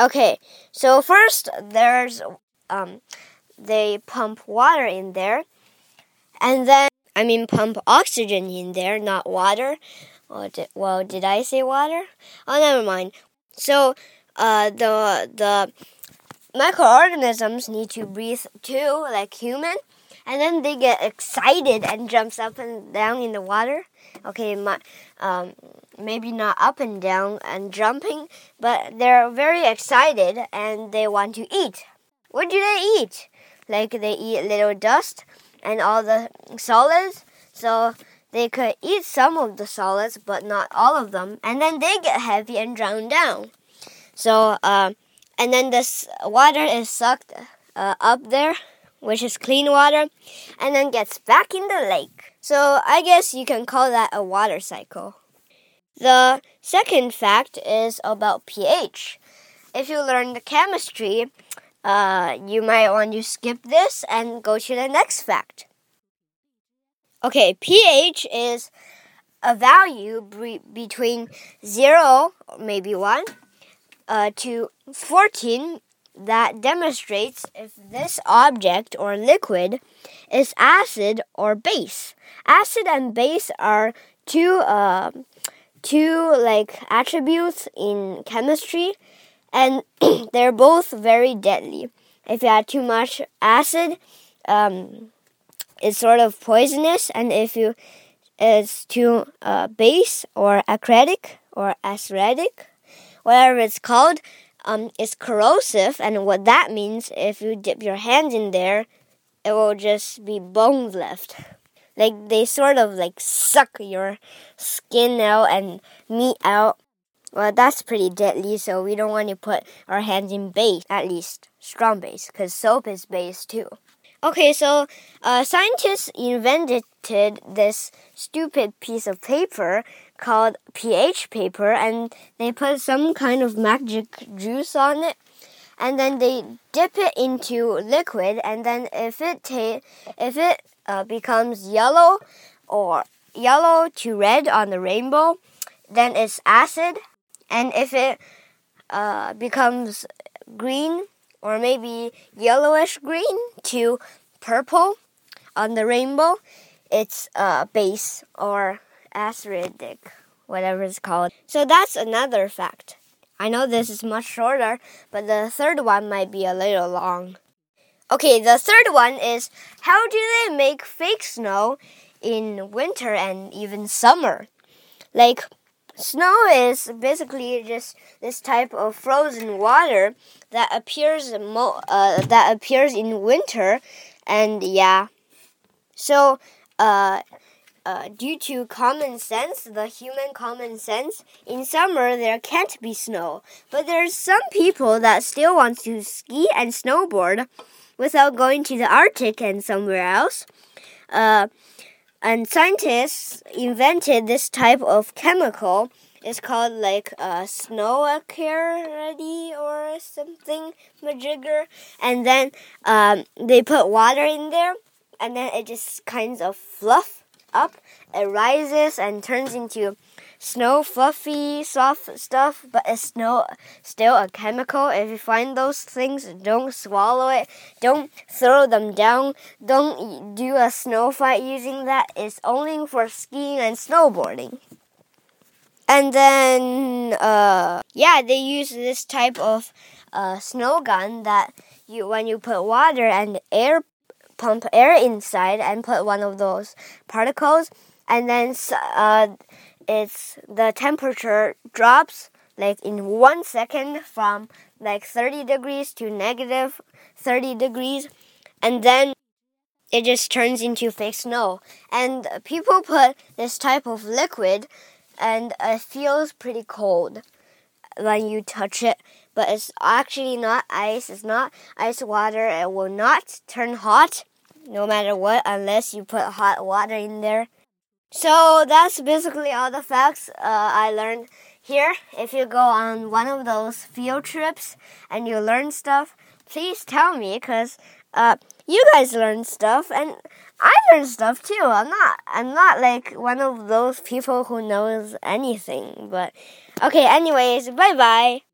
Okay, so first there's um, they pump water in there, and then I mean pump oxygen in there, not water. Well, did, well, did I say water? Oh, never mind. So uh, the the microorganisms need to breathe too, like human, and then they get excited and jumps up and down in the water. Okay, my, um, maybe not up and down and jumping, but they're very excited and they want to eat. What do they eat? Like they eat little dust and all the solids. So they could eat some of the solids, but not all of them, and then they get heavy and drown down. So, uh, and then this water is sucked uh, up there, which is clean water, and then gets back in the lake. So I guess you can call that a water cycle. The second fact is about pH. If you learn the chemistry, uh, you might want to skip this and go to the next fact. Okay, pH is a value between 0, maybe 1, uh, to 14 that demonstrates if this object or liquid is acid or base. Acid and base are two uh, two like attributes in chemistry and they're both very deadly. If you add too much acid, um, it's sort of poisonous, and if you it's too uh, base or acidic or acidic, whatever it's called, um, it's corrosive. And what that means, if you dip your hand in there, it will just be bones left. Like they sort of like suck your skin out and meat out. Well, that's pretty deadly, so we don't want to put our hands in base, at least strong base, because soap is base too. Okay, so uh, scientists invented this stupid piece of paper called pH paper, and they put some kind of magic juice on it, and then they dip it into liquid, and then if it ta- if it uh, becomes yellow or yellow to red on the rainbow, then it's acid, and if it uh, becomes green or maybe yellowish green to purple on the rainbow, it's uh, base or acidic, whatever it's called. So that's another fact. I know this is much shorter, but the third one might be a little long. Okay, the third one is how do they make fake snow in winter and even summer? Like, snow is basically just this type of frozen water that appears uh, that appears in winter, and yeah. So, uh, uh, due to common sense, the human common sense, in summer there can't be snow. But there's some people that still want to ski and snowboard without going to the Arctic and somewhere else. Uh, and scientists invented this type of chemical. It's called like uh, snow ready or something majigger. And then um, they put water in there, and then it just kinds of fluff up. It rises and turns into snow fluffy soft stuff but it's snow still a chemical. If you find those things don't swallow it. Don't throw them down. Don't do a snow fight using that. It's only for skiing and snowboarding. And then uh, yeah they use this type of uh, snow gun that you when you put water and air pump air inside and put one of those particles. And then uh, it's the temperature drops like in one second from like 30 degrees to negative 30 degrees. And then it just turns into fake snow. And people put this type of liquid and it feels pretty cold when you touch it but it's actually not ice it's not ice water it will not turn hot no matter what unless you put hot water in there so that's basically all the facts uh, I learned here. If you go on one of those field trips and you learn stuff, please tell me because uh, you guys learn stuff and I learn stuff too. I'm not I'm not like one of those people who knows anything. But okay, anyways, bye bye.